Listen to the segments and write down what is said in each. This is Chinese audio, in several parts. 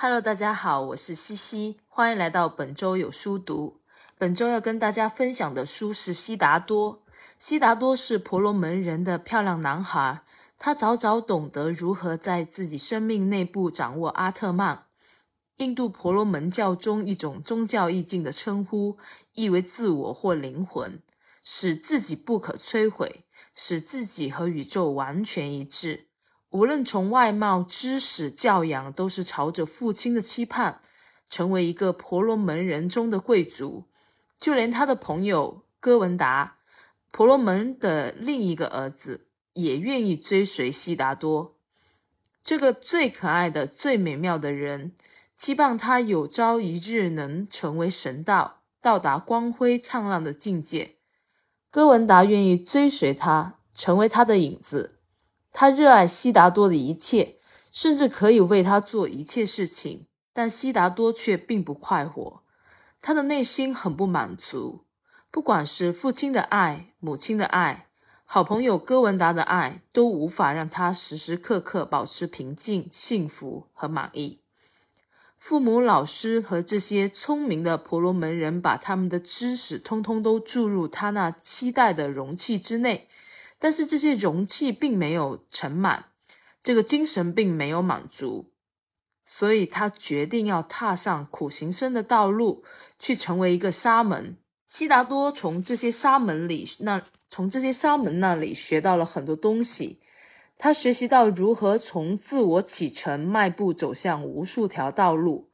Hello，大家好，我是西西，欢迎来到本周有书读。本周要跟大家分享的书是《悉达多》。悉达多是婆罗门人的漂亮男孩，他早早懂得如何在自己生命内部掌握阿特曼，印度婆罗门教中一种宗教意境的称呼，意为自我或灵魂，使自己不可摧毁，使自己和宇宙完全一致。无论从外貌、知识、教养，都是朝着父亲的期盼，成为一个婆罗门人中的贵族。就连他的朋友哥文达，婆罗门的另一个儿子，也愿意追随悉达多这个最可爱的、最美妙的人，期望他有朝一日能成为神道，到达光辉灿烂的境界。哥文达愿意追随他，成为他的影子。他热爱悉达多的一切，甚至可以为他做一切事情，但悉达多却并不快活。他的内心很不满足，不管是父亲的爱、母亲的爱、好朋友哥文达的爱，都无法让他时时刻刻保持平静、幸福和满意。父母、老师和这些聪明的婆罗门人把他们的知识通通都注入他那期待的容器之内。但是这些容器并没有盛满，这个精神并没有满足，所以他决定要踏上苦行僧的道路，去成为一个沙门。悉达多从这些沙门里那从这些沙门那里学到了很多东西，他学习到如何从自我启程迈步走向无数条道路。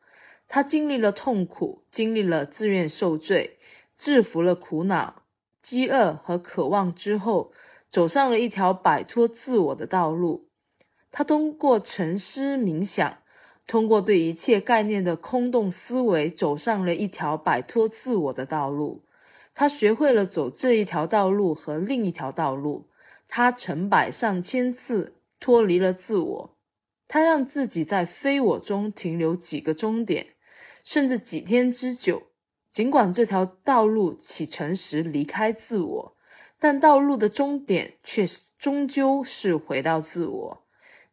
他经历了痛苦，经历了自愿受罪，制服了苦恼、饥饿和渴望之后。走上了一条摆脱自我的道路。他通过沉思冥想，通过对一切概念的空洞思维，走上了一条摆脱自我的道路。他学会了走这一条道路和另一条道路。他成百上千次脱离了自我。他让自己在非我中停留几个终点，甚至几天之久。尽管这条道路启程时离开自我。但道路的终点却终究是回到自我。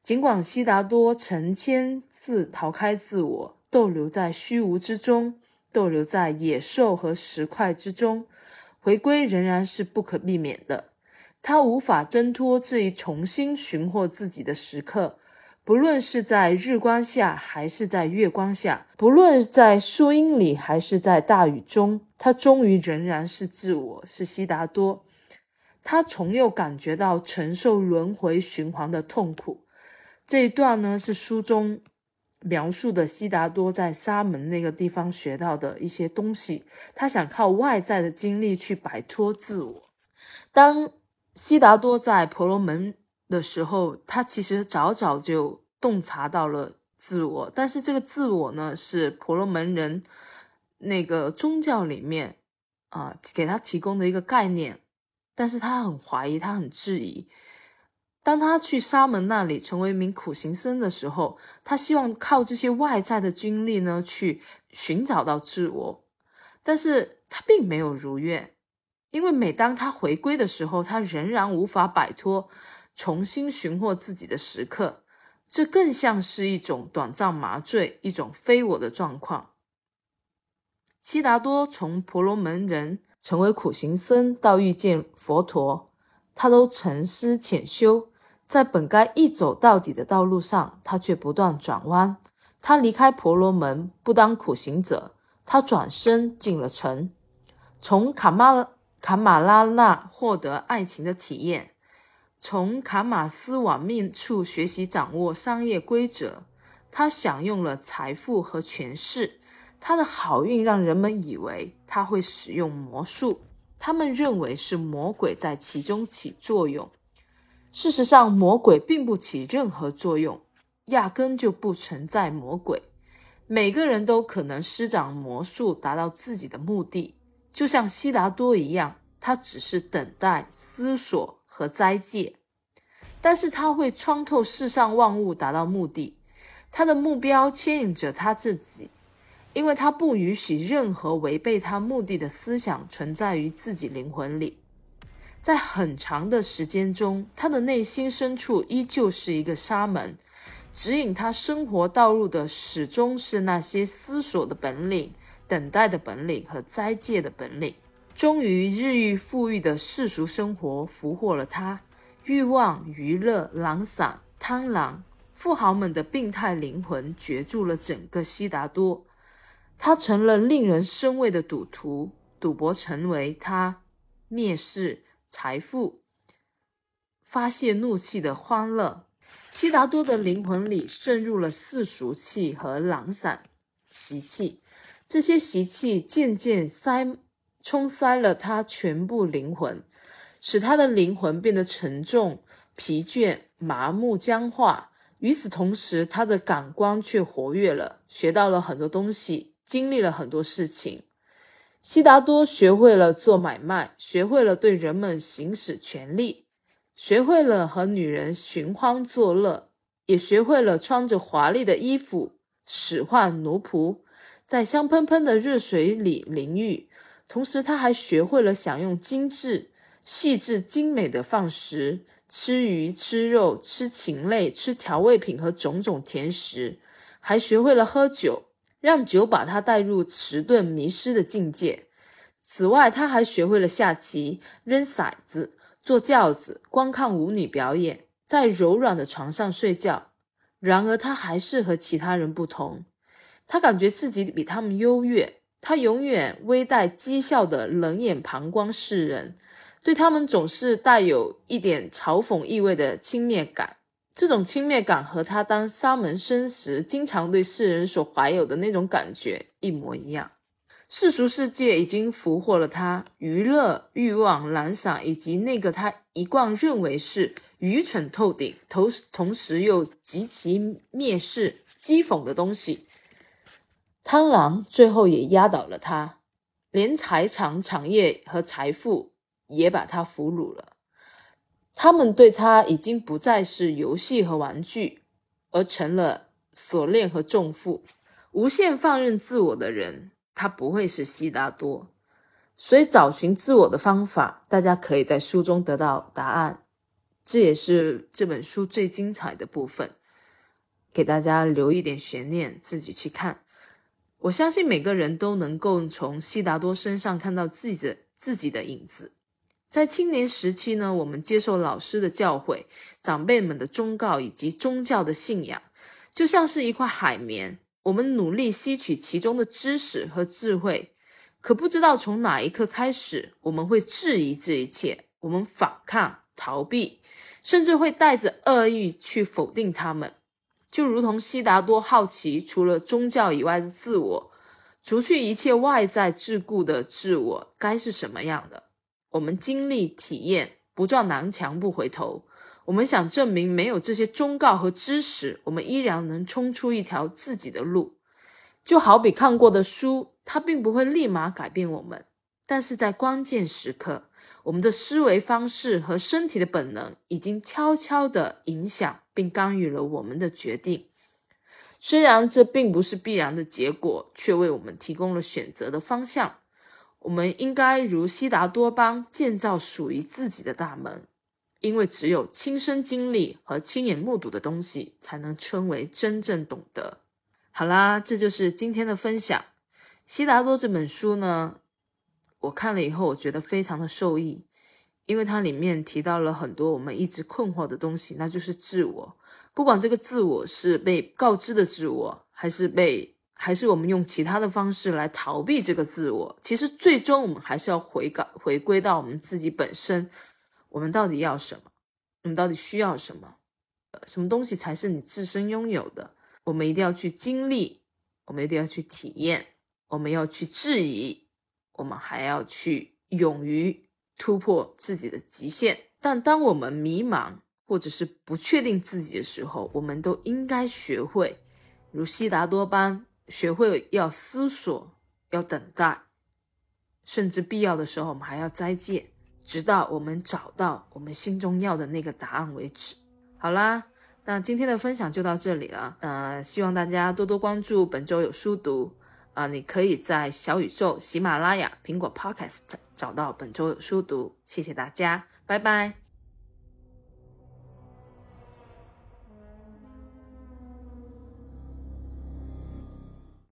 尽管悉达多成千次逃开自我，逗留在虚无之中，逗留在野兽和石块之中，回归仍然是不可避免的。他无法挣脱这一重新寻获自己的时刻，不论是在日光下还是在月光下，不论在树荫里还是在大雨中，他终于仍然是自我，是悉达多。他从又感觉到承受轮回循环的痛苦。这一段呢，是书中描述的悉达多在沙门那个地方学到的一些东西。他想靠外在的经历去摆脱自我。当悉达多在婆罗门的时候，他其实早早就洞察到了自我，但是这个自我呢，是婆罗门人那个宗教里面啊给他提供的一个概念。但是他很怀疑，他很质疑。当他去沙门那里成为一名苦行僧的时候，他希望靠这些外在的经历呢，去寻找到自我。但是他并没有如愿，因为每当他回归的时候，他仍然无法摆脱重新寻获自己的时刻。这更像是一种短暂麻醉，一种非我的状况。悉达多从婆罗门人。成为苦行僧到遇见佛陀，他都沉思浅修，在本该一走到底的道路上，他却不断转弯。他离开婆罗门，不当苦行者，他转身进了城，从卡马卡马拉那获得爱情的体验，从卡马斯瓦命处学习掌握商业规则。他享用了财富和权势。他的好运让人们以为他会使用魔术，他们认为是魔鬼在其中起作用。事实上，魔鬼并不起任何作用，压根就不存在魔鬼。每个人都可能施展魔术达到自己的目的，就像悉达多一样，他只是等待、思索和斋戒，但是他会穿透世上万物达到目的。他的目标牵引着他自己。因为他不允许任何违背他目的的思想存在于自己灵魂里，在很长的时间中，他的内心深处依旧是一个沙门，指引他生活道路的始终是那些思索的本领、等待的本领和斋戒的本领。终于，日益富裕的世俗生活俘获了他，欲望、娱乐、懒散、贪婪，富豪们的病态灵魂攫住了整个悉达多。他成了令人生畏的赌徒，赌博成为他蔑视财富、发泄怒气的欢乐。悉达多的灵魂里渗入了世俗气和懒散习气，这些习气渐渐塞冲塞了他全部灵魂，使他的灵魂变得沉重、疲倦、麻木、僵化。与此同时，他的感官却活跃了，学到了很多东西。经历了很多事情，悉达多学会了做买卖，学会了对人们行使权力，学会了和女人寻欢作乐，也学会了穿着华丽的衣服使唤奴仆，在香喷喷的热水里淋浴。同时，他还学会了享用精致、细致、精美的饭食，吃鱼、吃肉、吃禽类、吃调味品和种种甜食，还学会了喝酒。让酒把他带入迟钝迷失的境界。此外，他还学会了下棋、扔骰子、坐轿子、观看舞女表演，在柔软的床上睡觉。然而，他还是和其他人不同。他感觉自己比他们优越。他永远微带讥笑的冷眼旁观世人，对他们总是带有一点嘲讽意味的轻蔑感。这种轻蔑感和他当沙门僧时经常对世人所怀有的那种感觉一模一样。世俗世界已经俘获了他，娱乐、欲望、懒散，以及那个他一贯认为是愚蠢透顶、同同时又极其蔑视、讥讽的东西。贪婪最后也压倒了他，连财产、产业和财富也把他俘虏了。他们对他已经不再是游戏和玩具，而成了锁链和重负。无限放任自我的人，他不会是悉达多。所以，找寻自我的方法，大家可以在书中得到答案。这也是这本书最精彩的部分，给大家留一点悬念，自己去看。我相信每个人都能够从悉达多身上看到自己的自己的影子。在青年时期呢，我们接受老师的教诲、长辈们的忠告以及宗教的信仰，就像是一块海绵，我们努力吸取其中的知识和智慧。可不知道从哪一刻开始，我们会质疑这一切，我们反抗、逃避，甚至会带着恶意去否定他们。就如同悉达多好奇，除了宗教以外的自我，除去一切外在桎梏的自我，该是什么样的？我们经历体验，不撞南墙不回头。我们想证明，没有这些忠告和知识，我们依然能冲出一条自己的路。就好比看过的书，它并不会立马改变我们，但是在关键时刻，我们的思维方式和身体的本能已经悄悄地影响并干预了我们的决定。虽然这并不是必然的结果，却为我们提供了选择的方向。我们应该如悉达多般建造属于自己的大门，因为只有亲身经历和亲眼目睹的东西，才能称为真正懂得。好啦，这就是今天的分享。悉达多这本书呢，我看了以后，我觉得非常的受益，因为它里面提到了很多我们一直困惑的东西，那就是自我。不管这个自我是被告知的自我，还是被。还是我们用其他的方式来逃避这个自我，其实最终我们还是要回感回归到我们自己本身，我们到底要什么？我们到底需要什么？什么东西才是你自身拥有的？我们一定要去经历，我们一定要去体验，我们要去质疑，我们还要去勇于突破自己的极限。但当我们迷茫或者是不确定自己的时候，我们都应该学会如悉达多般。学会要思索，要等待，甚至必要的时候，我们还要斋戒，直到我们找到我们心中要的那个答案为止。好啦，那今天的分享就到这里了。呃，希望大家多多关注本周有书读啊，你可以在小宇宙、喜马拉雅、苹果 Podcast 找到本周有书读。谢谢大家，拜拜。